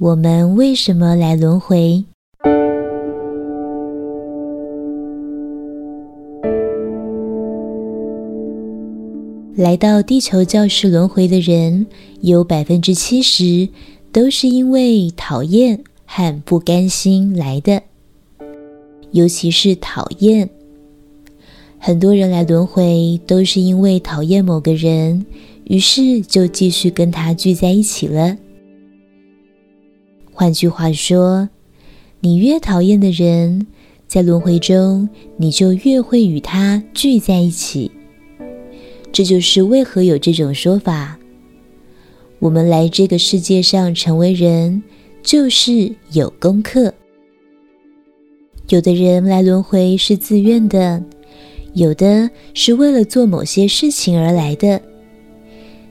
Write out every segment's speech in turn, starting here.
我们为什么来轮回？来到地球教室轮回的人，有百分之七十都是因为讨厌和不甘心来的，尤其是讨厌。很多人来轮回都是因为讨厌某个人，于是就继续跟他聚在一起了。换句话说，你越讨厌的人，在轮回中你就越会与他聚在一起。这就是为何有这种说法：我们来这个世界上成为人，就是有功课。有的人来轮回是自愿的。有的是为了做某些事情而来的，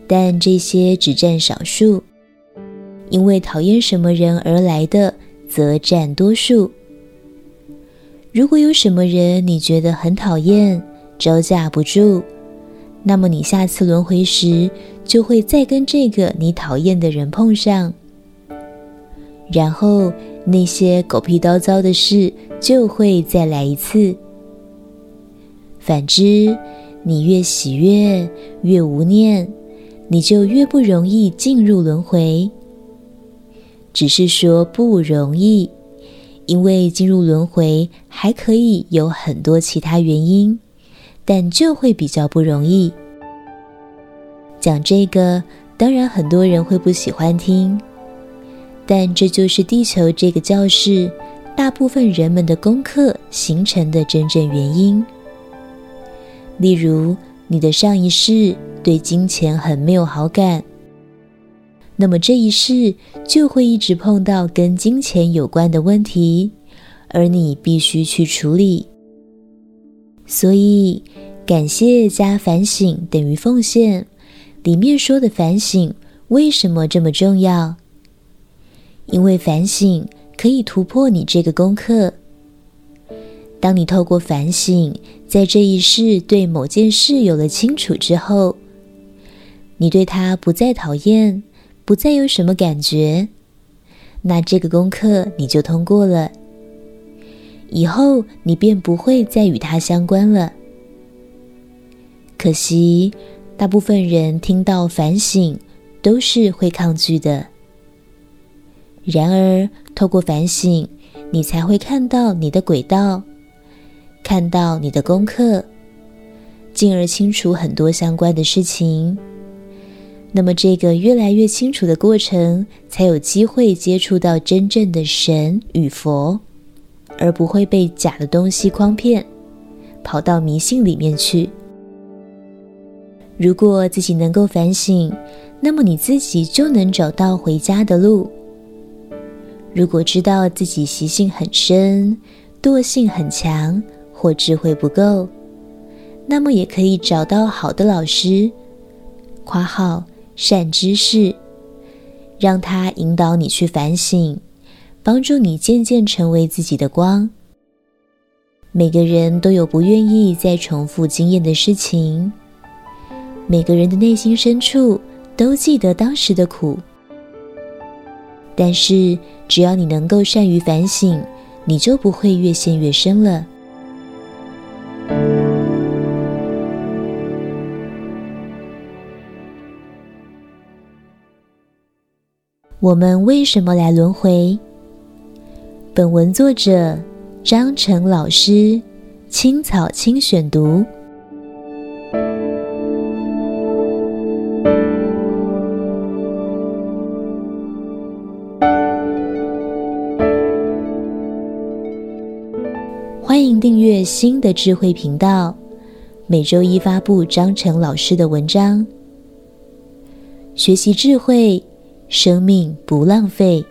但这些只占少数。因为讨厌什么人而来的，则占多数。如果有什么人你觉得很讨厌，招架不住，那么你下次轮回时就会再跟这个你讨厌的人碰上，然后那些狗屁倒灶的事就会再来一次。反之，你越喜悦，越无念，你就越不容易进入轮回。只是说不容易，因为进入轮回还可以有很多其他原因，但就会比较不容易。讲这个，当然很多人会不喜欢听，但这就是地球这个教室大部分人们的功课形成的真正原因。例如，你的上一世对金钱很没有好感，那么这一世就会一直碰到跟金钱有关的问题，而你必须去处理。所以，感谢加反省等于奉献。里面说的反省为什么这么重要？因为反省可以突破你这个功课。当你透过反省，在这一世对某件事有了清楚之后，你对他不再讨厌，不再有什么感觉，那这个功课你就通过了。以后你便不会再与它相关了。可惜，大部分人听到反省都是会抗拒的。然而，透过反省，你才会看到你的轨道。看到你的功课，进而清楚很多相关的事情。那么，这个越来越清楚的过程，才有机会接触到真正的神与佛，而不会被假的东西诓骗，跑到迷信里面去。如果自己能够反省，那么你自己就能找到回家的路。如果知道自己习性很深，惰性很强，或智慧不够，那么也可以找到好的老师，括号善知识，让他引导你去反省，帮助你渐渐成为自己的光。每个人都有不愿意再重复经验的事情，每个人的内心深处都记得当时的苦，但是只要你能够善于反省，你就不会越陷越深了。我们为什么来轮回？本文作者张成老师，青草青选读。欢迎订阅新的智慧频道，每周一发布张成老师的文章，学习智慧。生命不浪费。